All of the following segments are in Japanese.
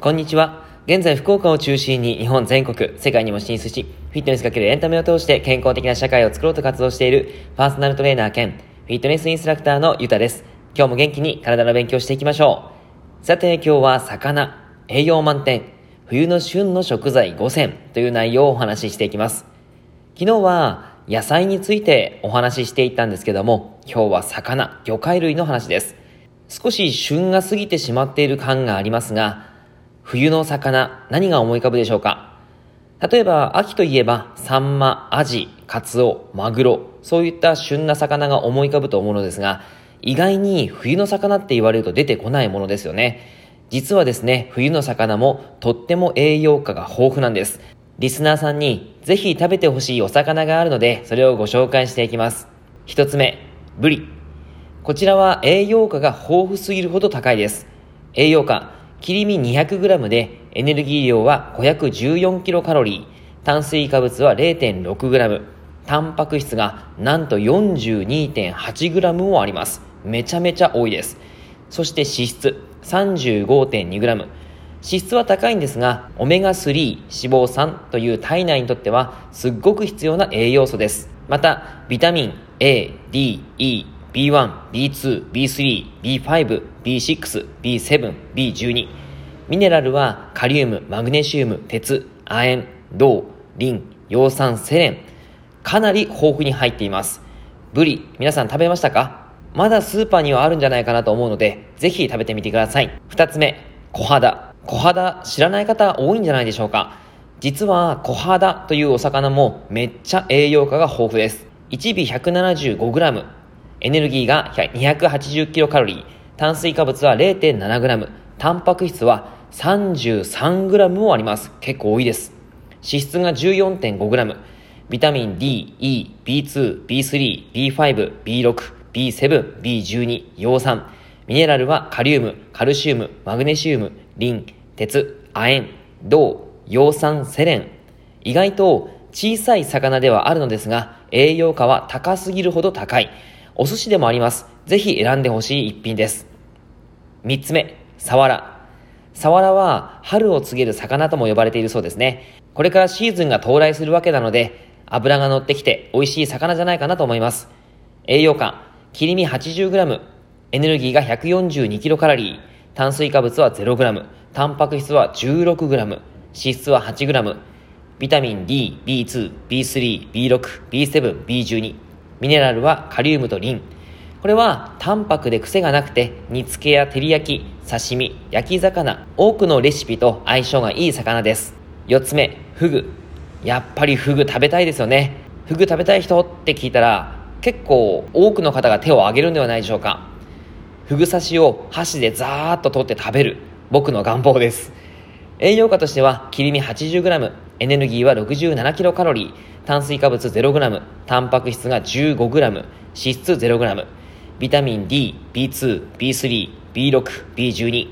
こんにちは。現在福岡を中心に日本全国、世界にも進出し、フィットネスかけるエンタメを通して健康的な社会を作ろうと活動しているパーソナルトレーナー兼フィットネスインストラクターのゆたです。今日も元気に体の勉強していきましょう。さて今日は魚、栄養満点、冬の旬の食材5選という内容をお話ししていきます。昨日は野菜についてお話ししていったんですけども、今日は魚、魚介類の話です。少し旬が過ぎてしまっている感がありますが、冬の魚、何が思い浮かぶでしょうか？例えば、秋といえば、サンマ、アジ、カツオ、マグロ、そういった旬な魚が思い浮かぶと思うのですが、意外に冬の魚って言われると出てこないものですよね。実はですね、冬の魚もとっても栄養価が豊富なんです。リスナーさんにぜひ食べてほしいお魚があるので、それをご紹介していきます。一つ目、ブリ。こちらは栄養価が豊富すぎるほど高いです。栄養価、切り身 200g でエネルギー量は 514kcal、炭水化物は 0.6g、タンパク質がなんと 42.8g もあります。めちゃめちゃ多いです。そして脂質 35.2g。脂質は高いんですが、オメガ3、脂肪酸という体内にとってはすっごく必要な栄養素です。また、ビタミン A、D、E、B1、B2、B3、B5、B6、B7、B12。ミネラルはカリウム、マグネシウム、鉄、亜鉛、銅、リン、葉酸、セレン。かなり豊富に入っています。ブリ、皆さん食べましたか？まだスーパーにはあるんじゃないかなと思うので、ぜひ食べてみてください。二つ目、小肌。小肌、知らない方多いんじゃないでしょうか。実は小肌というお魚もめっちゃ栄養価が豊富です。1尾 175g、エネルギーが 280kcal、炭水化物は 0.7g、タンパク質は 33g もあります。結構多いです。脂質が 14.5g、ビタミン D、E、B2、B3、B5、B6、B7、B12、葉酸、ミネラルはカリウム、カルシウム、マグネシウム、リン、鉄、亜鉛、銅、葉酸、セレン。意外と小さい魚ではあるのですが、栄養価は高すぎるほど高い。お寿司でもあります。ぜひ選んでほしい一品です。三つ目、サワラ。サワラは春を告げる魚とも呼ばれているそうですね。これからシーズンが到来するわけなので、脂が乗ってきて美味しい魚じゃないかなと思います。栄養価、切り身 80g、エネルギーが 142kcal、炭水化物は 0g、タンパク質は 16g、脂質は 8g、ビタミン D、B2、B3、B6、B7、B12、ミネラルはカリウムとリン。これは淡白で癖がなくて煮付けや照り焼き、刺身、焼き魚、多くのレシピと相性がいい魚です。4つ目、フグ。やっぱりフグ食べたいですよね。フグ食べたい人って聞いたら結構多くの方が手を挙げるんではないでしょうか。フグ刺しを箸でザーッと取って食べる。僕の願望です。栄養価としては切り身 80g、エネルギーは 67kcal、炭水化物 0g、タンパク質が 15g、脂質 0g、ビタミン D、B2、B3、B6、B12、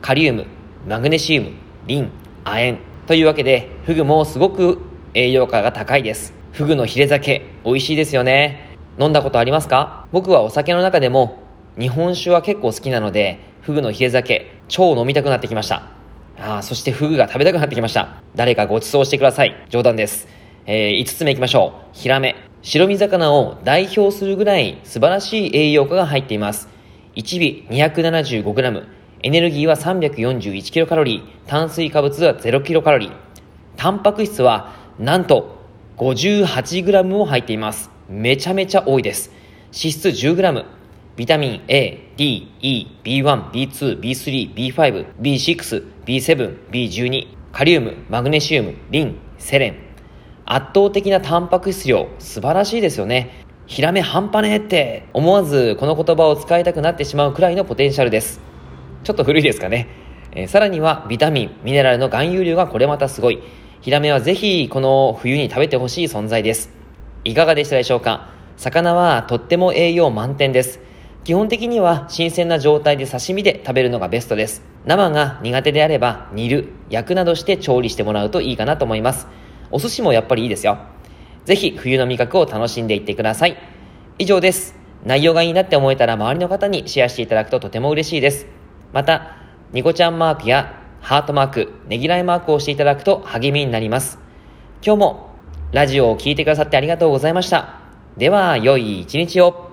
カリウム、マグネシウム、リン、亜鉛。というわけで、フグもすごく栄養価が高いです。フグのヒレ酒、美味しいですよね。飲んだことありますか？僕はお酒の中でも日本酒は結構好きなので、フグのヒレ酒、超飲みたくなってきました。ああ、そしてフグが食べたくなってきました。誰かご馳走してください。冗談です。えー、5つ目いきましょう。ヒラメ。白身魚を代表するぐらい素晴らしい栄養価が入っています。1尾 275g、エネルギーは 341kcal、炭水化物は 0kcal、タンパク質はなんと 58g も入っています。めちゃめちゃ多いです。脂質 10g、ビタミン A、D、E、B1、B2、B3、B5、B6、B7、B12、カリウム、マグネシウム、リン、セレン、圧倒的なタンパク質量、素晴らしいですよね。ヒラメ半端ねえって思わずこの言葉を使いたくなってしまうくらいのポテンシャルです。ちょっと古いですかね。え、さらにはビタミン、ミネラルの含有量がこれまたすごい。ヒラメはぜひこの冬に食べてほしい存在です。いかがでしたでしょうか？魚はとっても栄養満点です。基本的には新鮮な状態で刺身で食べるのがベストです。生が苦手であれば煮る、焼くなどして調理してもらうといいかなと思います。お寿司もやっぱりいいですよ。ぜひ冬の味覚を楽しんでいってください。以上です。内容がいいなって思えたら周りの方にシェアしていただくととても嬉しいです。また、ニコちゃんマークやハートマーク、ねぎらいマークをしていただくと励みになります。今日もラジオを聴いてくださってありがとうございました。では、良い一日を。